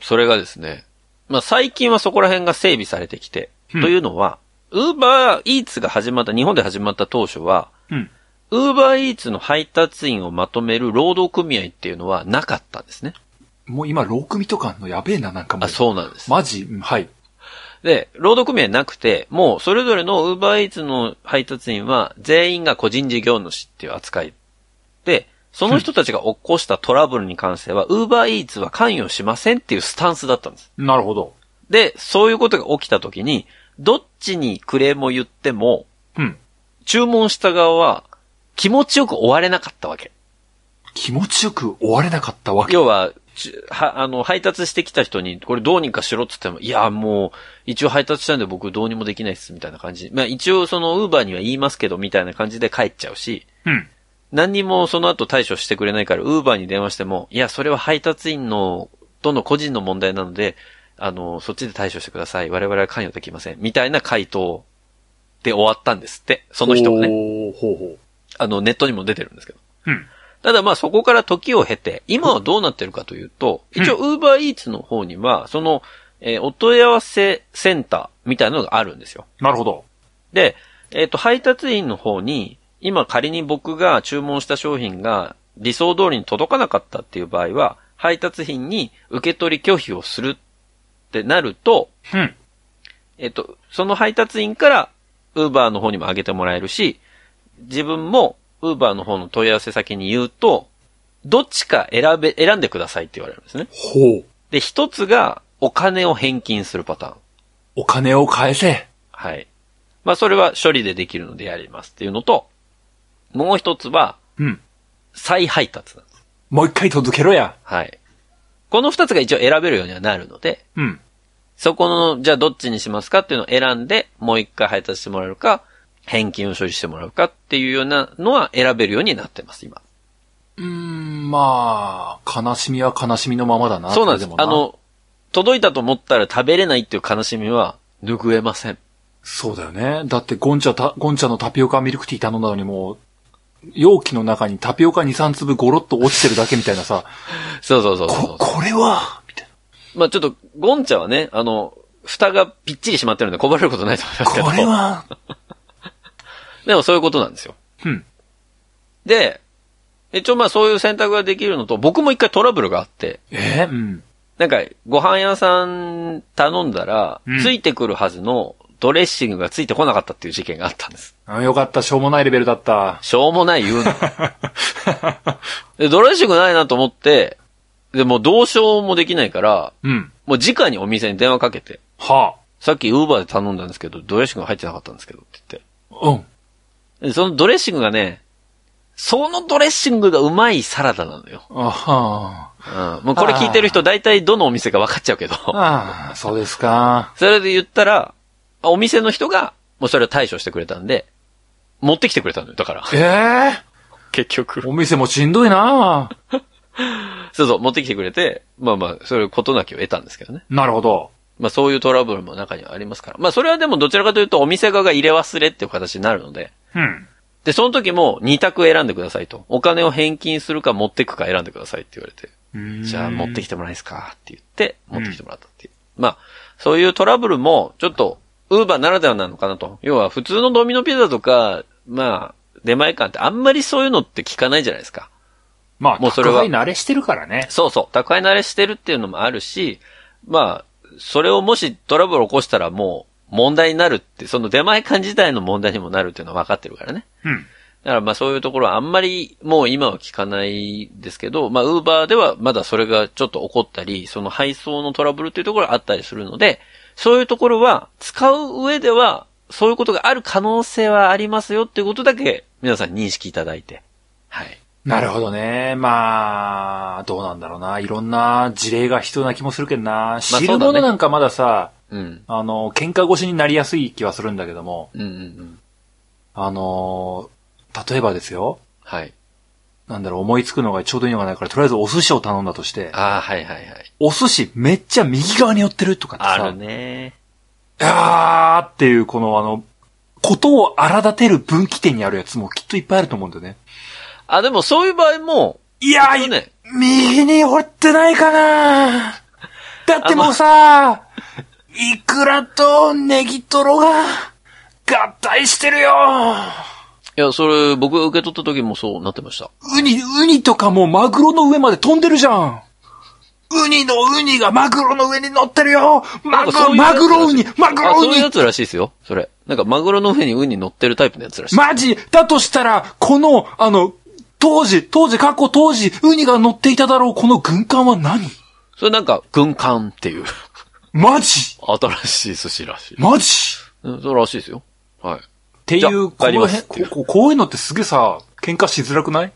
それがですね、まあ最近はそこら辺が整備されてきて、うんというのは、ウーバーイーツが始まった、日本で始まった当初は、うん。ウーバーイーツの配達員をまとめる労働組合っていうのはなかったんですね。もう今、ロー組とかあんのやべえな、なんかもう。あ、そうなんです。マジ？うんはい。で、労働組合なくて、もうそれぞれのウーバーイーツの配達員は全員が個人事業主っていう扱い。で、その人たちが起こしたトラブルに関しては、ウーバーイーツは関与しませんっていうスタンスだったんです。なるほど。で、そういうことが起きた時に、どっちにクレームを言っても、うん。注文した側は気持ちよく終われなかったわけ。気持ちよく終われなかったわけ。要は、は、あの、配達してきた人に、これどうにかしろって言っても、いや、もう、一応配達したんで僕どうにもできないっす、みたいな感じ。まあ一応その、ウーバーには言いますけど、みたいな感じで帰っちゃうし、うん。何にもその後対処してくれないから、ウーバーに電話しても、いや、それは配達員の、との個人の問題なので、あの、そっちで対処してください。我々は関与できません。みたいな回答で終わったんですって。その人がね。ほうほう。あの、ネットにも出てるんですけど。うん。ただまあそこから時を経て、今はどうなってるかというと、うん一応ウーバーイーツの方には、その、えーお問い合わせセンターみたいなのがあるんですよ。なるほど。で、えっ、と、配達員の方に、今仮に僕が注文した商品が理想通りに届かなかったっていう場合は、配達品に受け取り拒否をするってなると、うん。えっ、と、その配達員から、ウーバーの方にも上げてもらえるし、自分も、ウーバーの方の問い合わせ先に言うと、どっちか選べ、選んでくださいって言われるんですね。ほう。で、一つが、お金を返金するパターン。お金を返せ。はい。まあ、それは処理でできるのでやりますっていうのと、もう一つは、うん。再配達なんです。もう一回届けろや。はい。この二つが一応選べるようにはなるので、うん。そこの、じゃあどっちにしますかっていうのを選んで、もう一回配達してもらえるか、返金を処理してもらうかっていうようなのは選べるようになってます、今。うーん、まあ、悲しみは悲しみのままだな。そうなんですあ、の、届いたと思ったら食べれないっていう悲しみは拭えません。そうだよね。だってゴンチャた、ゴンチャのタピオカミルクティー頼んだのにもう、容器の中にタピオカ2、3粒ゴロッと落ちてるだけみたいなさ、そうそうそうそうこ、これは、みたいまあちょっと、ゴンチャはね、あの、蓋がぴっちり閉まってるんでこぼれることないと思いますけな。ど。これは、でもそういうことなんですよ。うん。で、一応まあそういう選択ができるのと、僕も一回トラブルがあって、え？ーうん。なんかご飯屋さん頼んだら、うんついてくるはずのドレッシングがついてこなかったっていう事件があったんです。あよかった、しょうもないレベルだった。しょうもない言うの。で、ドレッシングないなと思って、で、もうどうしようもできないから、うん。もう直にお店に電話かけて、はさっきウーバーで頼んだんですけど、ドレッシングが入ってなかったんですけどって言って。あ。うん。でそのドレッシングがね、そのドレッシングがうまいサラダなのよ。あはうん。もうこれ聞いてる人大体どのお店か分かっちゃうけど。あ。ああ、そうですか。それで言ったら、あお店の人が、もうそれを対処してくれたんで、持ってきてくれたのよ。だから、ええ結局。お店もしんどいな そうそう、持ってきてくれて、まあまあ、それことなきを得たんですけどね。なるほど。まあそういうトラブルも中にはありますから。まあそれはでもどちらかというとお店側が入れ忘れっていう形になるので、うん。で、その時も2択選んでくださいと。お金を返金するか持ってくか選んでくださいって言われて。じゃあ持ってきてもらえますかって言って、持ってきてもらったっていう。まあ、そういうトラブルも、ちょっと、ウーバーならではなのかなと。要は、普通のドミノピザとか、まあ、出前館ってあんまりそういうのって聞かないじゃないですか。まあ、もうそれは宅配慣れしてるからね。そうそう。宅配慣れしてるっていうのもあるし、まあ、それをもしトラブルを起こしたらもう問題になるって、その出前館自体の問題にもなるっていうのは分かってるからね。うん。だからまあそういうところはあんまりもう今は聞かないですけど、まあウーバーではまだそれがちょっと起こったり、その配送のトラブルっていうところがあったりするので、そういうところは使う上ではそういうことがある可能性はありますよっていうことだけ皆さん認識いただいて。はい。なるほどね。まあ、どうなんだろうな。いろんな事例が必要な気もするけどな。知るものなんかまださ、うん。あの、喧嘩越しになりやすい気はするんだけども、うんうんうん。あの、例えばですよ。はい。なんだろう、思いつくのがちょうどいいのがないから、とりあえずお寿司を頼んだとして、ああ、はいはいはい。お寿司めっちゃ右側に寄ってるとかってさ、あるね。あーっていう、このあの、ことを荒立てる分岐点にあるやつもきっといっぱいあると思うんだよね。あ、でもそういう場合も、いや一応ね、右に寄ってないかなだってもうさ、イクラとネギトロが合体してるよいや、それ僕が受け取った時もそうなってました。ウニ、ウニとかもマグロの上まで飛んでるじゃんウニのウニがマグロの上に乗ってるよマグロ、マグロウニマグロあ、ウニそういうやつらしいですよ。それ。なんかマグロの上にウニ乗ってるタイプのやつらしい。マジ？だとしたら、この、あの、当時、当時、過去当時、ウニが乗っていただろう、この軍艦は何？それなんか、軍艦っていう、マジ？新しい寿司らしい。マジ？うん、そうらしいですよ。はい。っていう、じゃあ帰りこの辺、ますっていうこここういうのってすげえさ、喧嘩しづらくない？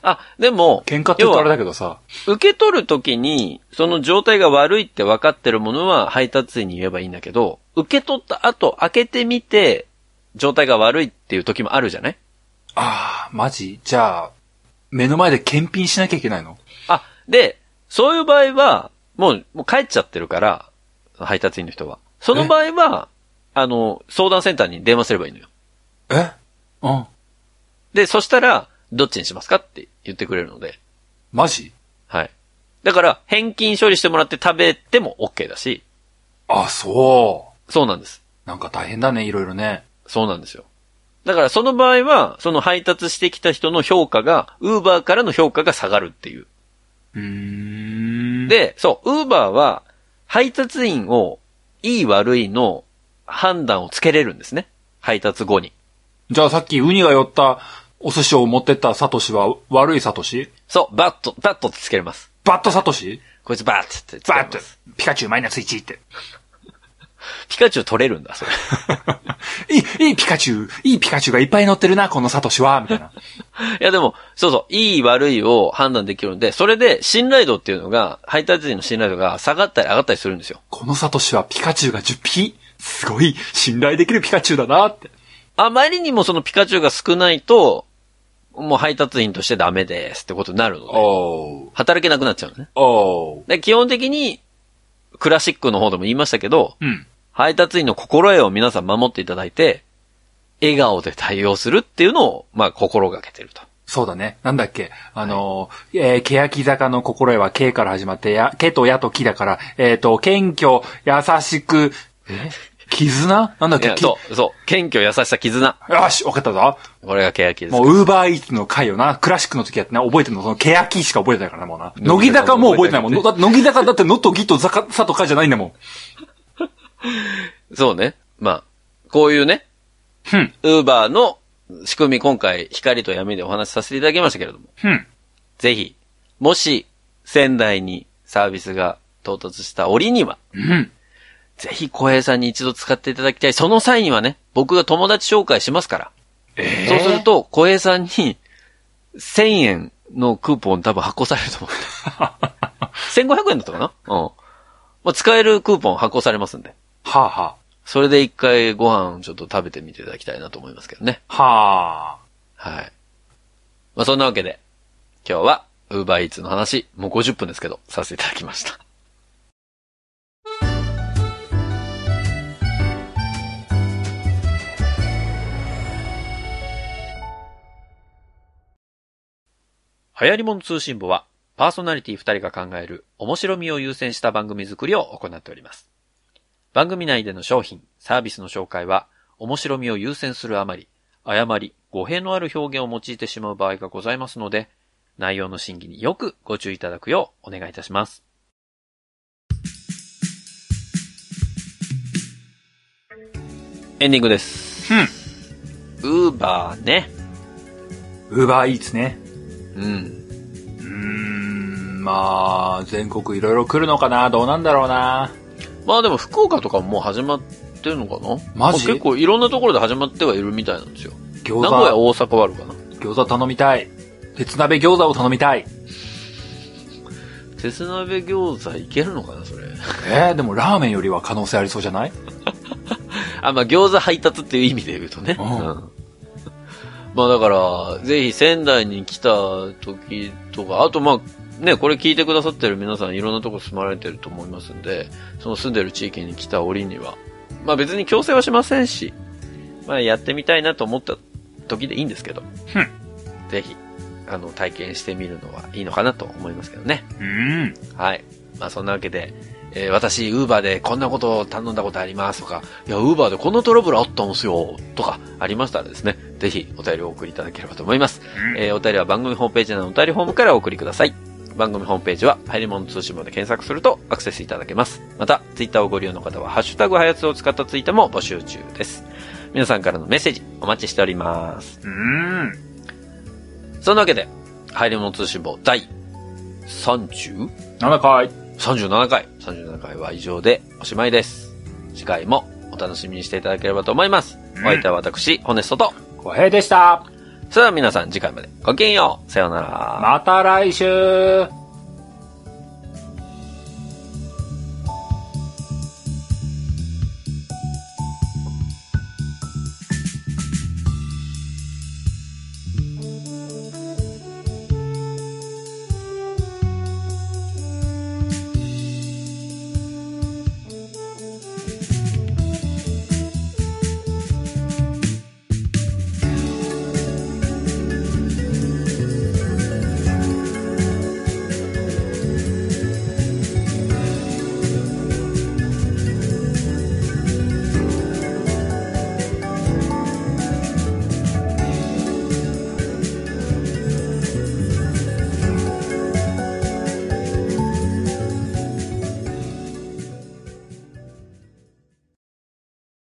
あ、でも、喧嘩って言うとあれだけどさ。受け取るときに、その状態が悪いって分かってるものは配達員に言えばいいんだけど、受け取った後、開けてみて、状態が悪いっていう時もあるじゃない？ああ、マジ？じゃあ、目の前で検品しなきゃいけないの？あ、で、そういう場合は、もう、もう帰っちゃってるから、配達員の人は。その場合は、あの、相談センターに電話すればいいのよ。え？うん。で、そしたら、どっちにしますかって言ってくれるので。マジ？はい。だから、返金処理してもらって食べても OK だし、あ、そそうなんです。う。なんか大変だね、いろいろね。そうなんですよ。だから、その場合は、その配達してきた人の評価が、ウーバーからの評価が下がるっていう。うーん。、で、そう、ウーバーは、配達員を、いい悪いの判断をつけれるんですね。配達後に。じゃあさっきウニが寄ったお寿司を持ってったサトシは悪いサトシ？そう、バッド、バッドってつけれます。バッドサトシ？こいつバッってつけバットれます。ピカチュウマイナス1って。ピカチュウ取れるんだ、それ。いい、いいピカチュウ、いいピカチュウがいっぱい乗ってるな、このサトシは、みたいな。いやでも、そうそう、いい悪いを判断できるので、それで信頼度っていうのが、配達員の信頼度が下がったり上がったりするんですよ。このサトシはピカチュウが10匹？すごい信頼できるピカチュウだなって。あまりにもそのピカチュウが少ないと、もう配達員としてダメですってことになるので。働けなくなっちゃうのね。で基本的に、クラシックの方でも言いましたけど、うん。配達員の心得を皆さん守っていただいて、笑顔で対応するっていうのを、まあ、心がけてると。そうだね。なんだっけ？あのー、えー、欅坂の心得は K から始まって、や、K とやと木だから、えっ、と、謙虚、優しく、絆？なんだっけ？き？そう、そう。謙虚、優しさ、絆。よし、わかったぞ。これが欅ですも。う、ウーバーイーツの回よな。クラシックの時やってな、覚えてるの、その、ケヤキしか覚えてないからな、もうな。乃木坂もう覚えてないもん。のだって乃木坂だって、のとぎとさとかじゃないんだもん。そうね。まあ、こういうね、ふん、ウーバーの仕組み、今回、光と闇でお話しさせていただきましたけれども、ふん。ぜひ、もし、仙台にサービスが到達した折には、うん。ぜひ小平さんに一度使っていただきたい。その際にはね、僕が友達紹介しますから。えそうすると、小平さんに、1000円のクーポン多分発行されると思って。1500円だったかな？うん。まあ、使えるクーポン発行されますんで。はあ、はそれで一回ご飯ちょっと食べてみていただきたいなと思いますけどね。あ、はあ。はい。まあ、そんなわけで、今日は、ウーバーイーツの話、もう50分ですけど、させていただきました。流行り物通信簿は、パーソナリティ2人が考える面白みを優先した番組作りを行っております。番組内での商品、サービスの紹介は、面白みを優先するあまり、誤り、語弊のある表現を用いてしまう場合がございますので、内容の審議によくご注意いただくようお願いいたします。エンディングです。うん。ウーバーね。ウーバーイーツね。うん。うーん、まあ、全国いろいろ来るのかな？どうなんだろうな？まあでも福岡とかももう始まってるのかな？マジ？あ結構いろんなところで始まってはいるみたいなんですよ。餃名古屋、子、大阪はあるかな餃子頼みたい。鉄鍋餃子を頼みたい。鉄鍋餃子いけるのかなそれ。えー、でもラーメンよりは可能性ありそうじゃない？あ、まあ餃子配達っていう意味で言うとね。うんまあだから、ぜひ仙台に来た時とか、あとまあ、ね、これ聞いてくださってる皆さんいろんなとこ住まれてると思いますんで、その住んでる地域に来た折には、まあ別に強制はしませんし、まあやってみたいなと思った時でいいんですけど、ぜひ、あの、体験してみるのはいいのかなと思いますけどね。うん。はい。まあそんなわけで、えー私、ウーバーでこんなことを頼んだことありますとか、いや、ウーバーでこんなトラブルあったんですよ、とか、ありましたらですね、ぜひお便りをお送りいただければと思います。えーお便りは番組ホームページのお便りフォームからお送りください。番組ホームページは、入り物通信簿で検索するとアクセスいただけます。また、ツイッターをご利用の方は、ハッシュタグはやつを使ったツイートも募集中です。皆さんからのメッセージ、お待ちしております。うん。そんなわけで、入り物通信簿第 30? 7回。37回。37回は以上でおしまいです。次回もお楽しみにしていただければと思います。うんお相手は私、ホネストと。小平でした。それでは皆さん次回までごきげんよう。さようなら。また来週